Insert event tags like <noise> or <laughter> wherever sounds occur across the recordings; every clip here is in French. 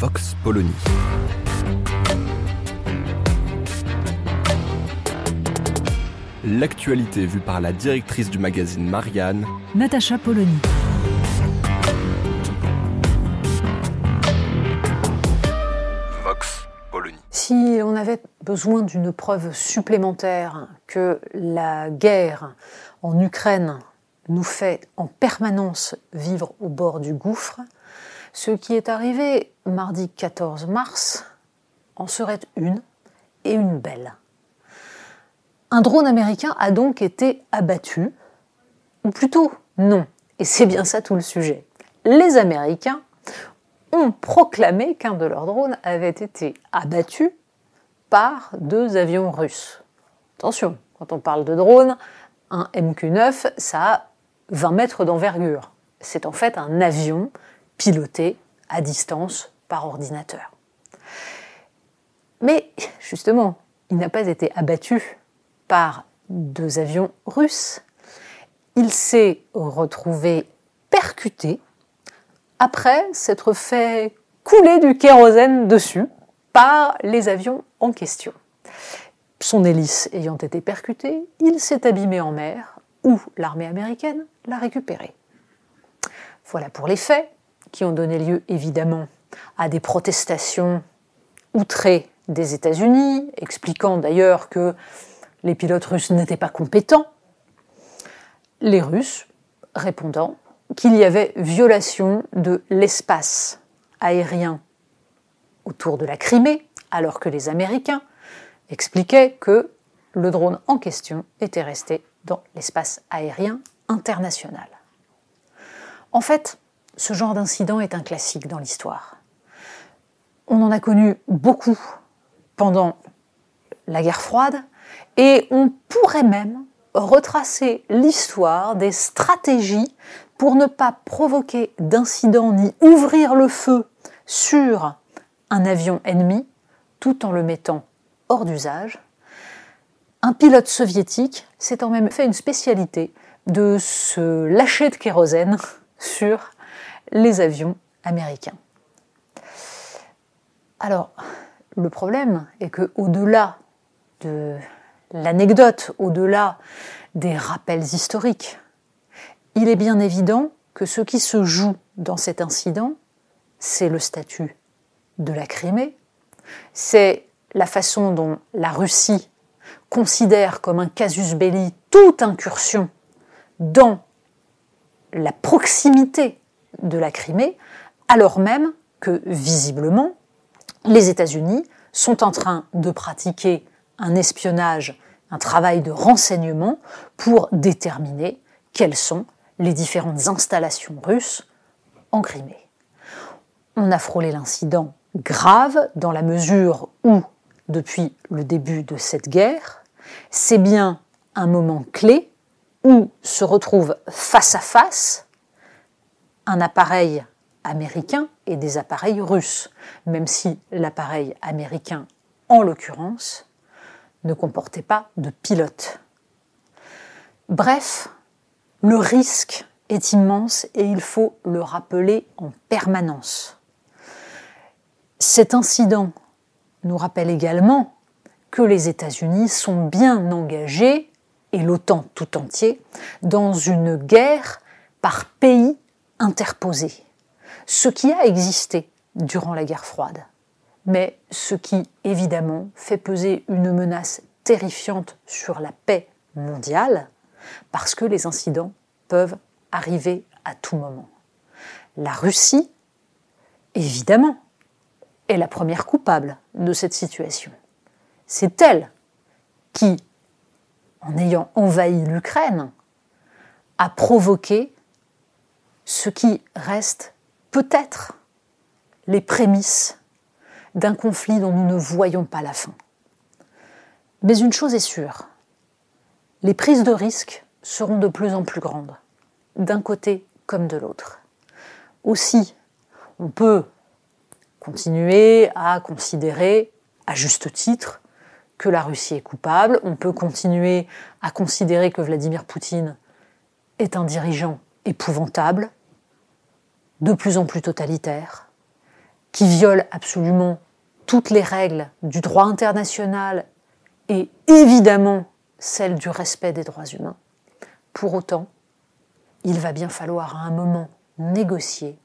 Vox Polony. L'actualité vue par la directrice du magazine Marianne, Natacha Polony. Vox Polony. Si on avait besoin d'une preuve supplémentaire que la guerre en Ukraine nous fait en permanence vivre au bord du gouffre, ce qui est arrivé mardi 14 mars en serait une et une belle. Un drone américain a donc été abattu, ou plutôt non, et c'est bien ça tout le sujet. Les Américains ont proclamé qu'un de leurs drones avait été abattu par deux avions russes. Attention, quand on parle de drone, un MQ-9, ça a 20 mètres d'envergure. C'est en fait un avion piloté à distance par ordinateur. Mais justement, il n'a pas été abattu par deux avions russes. Il s'est retrouvé percuté après s'être fait couler du kérosène dessus par les avions en question. Son hélice ayant été percutée, il s'est abîmé en mer où l'armée américaine l'a récupéré. Voilà pour les faits qui ont donné lieu évidemment à des protestations outrées des États-Unis, expliquant d'ailleurs que les pilotes russes n'étaient pas compétents. Les Russes répondant qu'il y avait violation de l'espace aérien autour de la Crimée, alors que les Américains expliquaient que le drone en question était resté dans l'espace aérien international. En fait, ce genre d'incident est un classique dans l'histoire. On en a connu beaucoup pendant la guerre froide et on pourrait même retracer l'histoire des stratégies pour ne pas provoquer d'incident ni ouvrir le feu sur un avion ennemi tout en le mettant hors d'usage. Un pilote soviétique s'est en même fait une spécialité de se lâcher de kérosène <laughs> sur les avions américains. Alors, le problème est que au-delà de l'anecdote, au-delà des rappels historiques, il est bien évident que ce qui se joue dans cet incident, c'est le statut de la Crimée, c'est la façon dont la Russie considère comme un casus belli toute incursion dans la proximité de la Crimée, alors même que, visiblement, les États-Unis sont en train de pratiquer un espionnage, un travail de renseignement pour déterminer quelles sont les différentes installations russes en Crimée. On a frôlé l'incident grave dans la mesure où, depuis le début de cette guerre, c'est bien un moment clé où se retrouve face à face un appareil américain et des appareils russes, même si l'appareil américain, en l'occurrence, ne comportait pas de pilote. Bref, le risque est immense et il faut le rappeler en permanence. Cet incident nous rappelle également que les États-Unis sont bien engagés, et l'OTAN tout entier, dans une guerre par pays interposé, ce qui a existé durant la guerre froide, mais ce qui évidemment fait peser une menace terrifiante sur la paix mondiale, parce que les incidents peuvent arriver à tout moment. La Russie, évidemment, est la première coupable de cette situation. C'est elle qui, en ayant envahi l'Ukraine, a provoqué ce qui reste peut-être les prémices d'un conflit dont nous ne voyons pas la fin. Mais une chose est sûre, les prises de risques seront de plus en plus grandes, d'un côté comme de l'autre. Aussi, on peut continuer à considérer, à juste titre, que la Russie est coupable, on peut continuer à considérer que Vladimir Poutine est un dirigeant épouvantable, de plus en plus totalitaire, qui viole absolument toutes les règles du droit international et évidemment celles du respect des droits humains. Pour autant, il va bien falloir à un moment négocier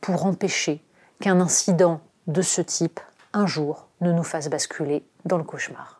pour empêcher qu'un incident de ce type, un jour, ne nous fasse basculer dans le cauchemar.